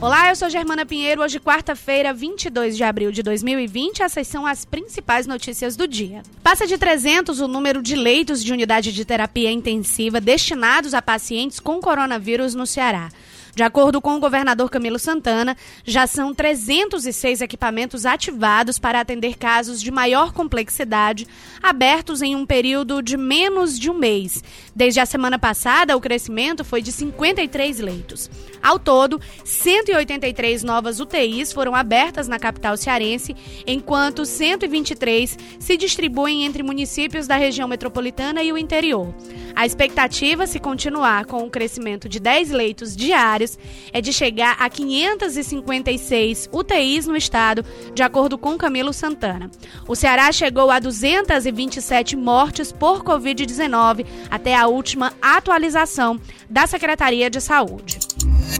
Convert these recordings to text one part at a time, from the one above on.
Olá, eu sou Germana Pinheiro. Hoje, quarta-feira, 22 de abril de 2020, essas são as principais notícias do dia. Passa de 300 o número de leitos de unidade de terapia intensiva destinados a pacientes com coronavírus no Ceará. De acordo com o governador Camilo Santana, já são 306 equipamentos ativados para atender casos de maior complexidade, abertos em um período de menos de um mês. Desde a semana passada, o crescimento foi de 53 leitos. Ao todo, 183 novas UTIs foram abertas na capital cearense, enquanto 123 se distribuem entre municípios da região metropolitana e o interior. A expectativa, se continuar com o crescimento de 10 leitos diários, é de chegar a 556 UTIs no estado, de acordo com Camilo Santana. O Ceará chegou a 227 mortes por Covid-19 até a última atualização da Secretaria de Saúde.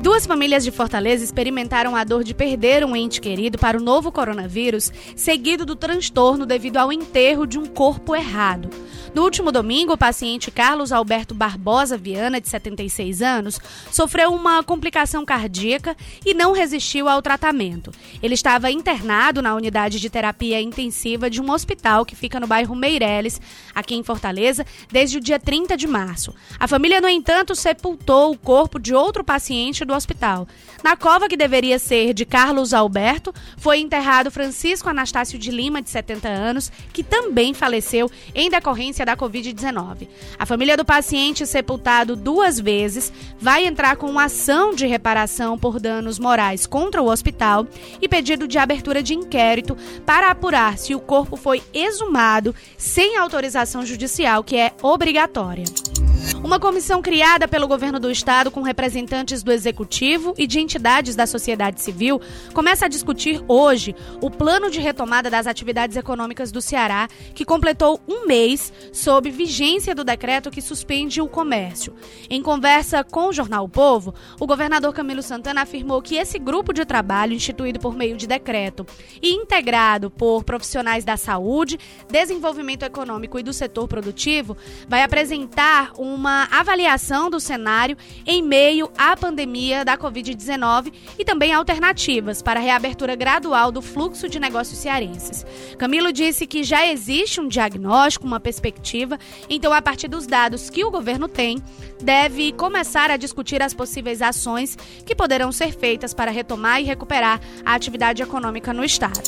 Duas famílias de Fortaleza experimentaram a dor de perder um ente querido para o novo coronavírus, seguido do transtorno devido ao enterro de um corpo errado. No último domingo, o paciente Carlos Alberto Barbosa Viana, de 76 anos, sofreu uma complicação cardíaca e não resistiu ao tratamento. Ele estava internado na unidade de terapia intensiva de um hospital que fica no bairro Meireles, aqui em Fortaleza, desde o dia 30 de março. A família, no entanto, sepultou o corpo de outro paciente do hospital. Na cova que deveria ser de Carlos Alberto, foi enterrado Francisco Anastácio de Lima, de 70 anos, que também faleceu em decorrência da Covid-19. A família do paciente, sepultado duas vezes, vai entrar com ação de reparação por danos morais contra o hospital e pedido de abertura de inquérito para apurar se o corpo foi exumado sem autorização judicial, que é obrigatória. Uma comissão criada pelo governo do estado com representantes do executivo e de entidades da sociedade civil começa a discutir hoje o plano de retomada das atividades econômicas do Ceará, que completou um mês sob vigência do decreto que suspende o comércio. Em conversa com o jornal o Povo, o governador Camilo Santana afirmou que esse grupo de trabalho, instituído por meio de decreto e integrado por profissionais da saúde, desenvolvimento econômico e do setor produtivo, vai apresentar avaliação do cenário em meio à pandemia da Covid-19 e também alternativas para a reabertura gradual do fluxo de negócios cearenses. Camilo disse que já existe um diagnóstico, uma perspectiva, então, a partir dos dados que o governo tem, deve começar a discutir as possíveis ações que poderão ser feitas para retomar e recuperar a atividade econômica no estado.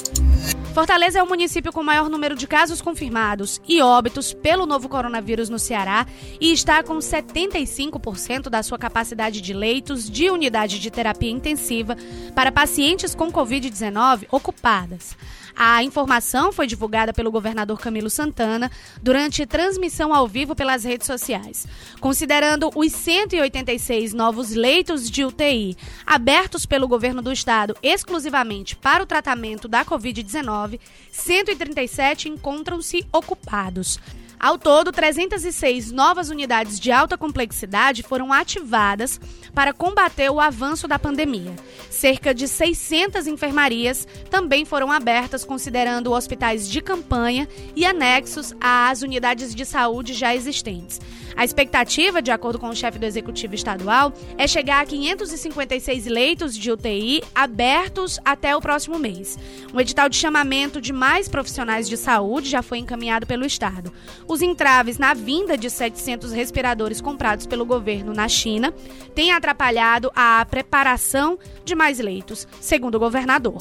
Fortaleza é o município com maior número de casos confirmados e óbitos pelo novo coronavírus no Ceará e está com 75% da sua capacidade de leitos de unidade de terapia intensiva para pacientes com Covid-19 ocupadas. A informação foi divulgada pelo governador Camilo Santana durante transmissão ao vivo pelas redes sociais. Considerando os 186 novos leitos de UTI abertos pelo governo do estado exclusivamente para o tratamento da Covid-19, 137 encontram-se ocupados. Ao todo, 306 novas unidades de alta complexidade foram ativadas para combater o avanço da pandemia. Cerca de 600 enfermarias também foram abertas, considerando hospitais de campanha e anexos às unidades de saúde já existentes. A expectativa, de acordo com o chefe do executivo estadual, é chegar a 556 leitos de UTI abertos até o próximo mês. Um edital de chamamento de mais profissionais de saúde já foi encaminhado pelo estado. Os entraves na vinda de 700 respiradores comprados pelo governo na China têm atrapalhado a preparação de mais leitos, segundo o governador.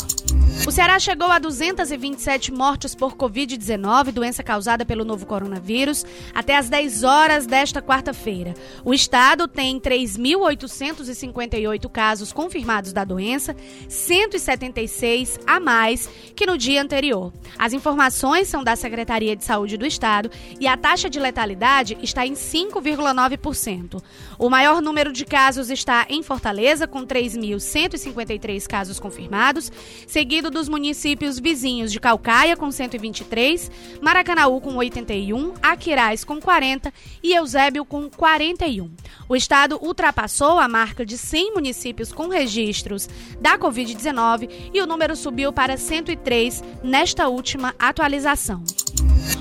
O Ceará chegou a 227 mortes por Covid-19, doença causada pelo novo coronavírus, até às 10 horas desta quarta-feira. O estado tem 3.858 casos confirmados da doença, 176 a mais que no dia anterior. As informações são da Secretaria de Saúde do Estado e a taxa de letalidade está em 5,9%. O maior número de casos está em Fortaleza, com 3.153 casos confirmados, seguido dos municípios vizinhos de Calcaia, com 123, Maracanaú, com 81, Aquiraz, com 40 e Eusébio, com 41. O estado ultrapassou a marca de 100 municípios com registros da Covid-19 e o número subiu para 103 nesta última atualização.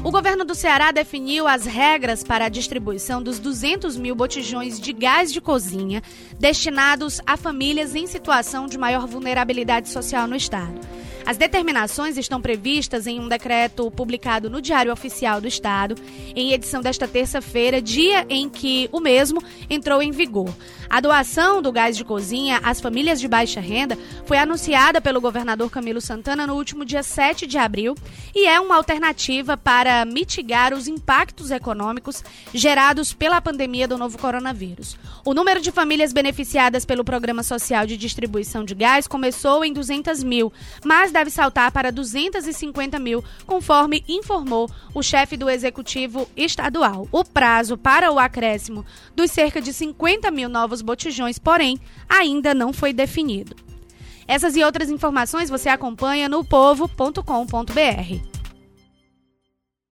O governo do Ceará definiu as regras para a distribuição dos 200 mil botijões de gás de cozinha destinados a famílias em situação de maior vulnerabilidade social no estado. As determinações estão previstas em um decreto publicado no Diário Oficial do Estado, em edição desta terça-feira, dia em que o mesmo entrou em vigor. A doação do gás de cozinha às famílias de baixa renda foi anunciada pelo governador Camilo Santana no último dia 7 de abril e é uma alternativa para mitigar os impactos econômicos gerados pela pandemia do novo coronavírus. O número de famílias beneficiadas pelo Programa Social de Distribuição de Gás começou em 200 mil, mas deve saltar para 250 mil, conforme informou o chefe do Executivo Estadual. O prazo para o acréscimo dos cerca de 50 mil novos botijões, porém, ainda não foi definido. Essas e outras informações você acompanha no povo.com.br.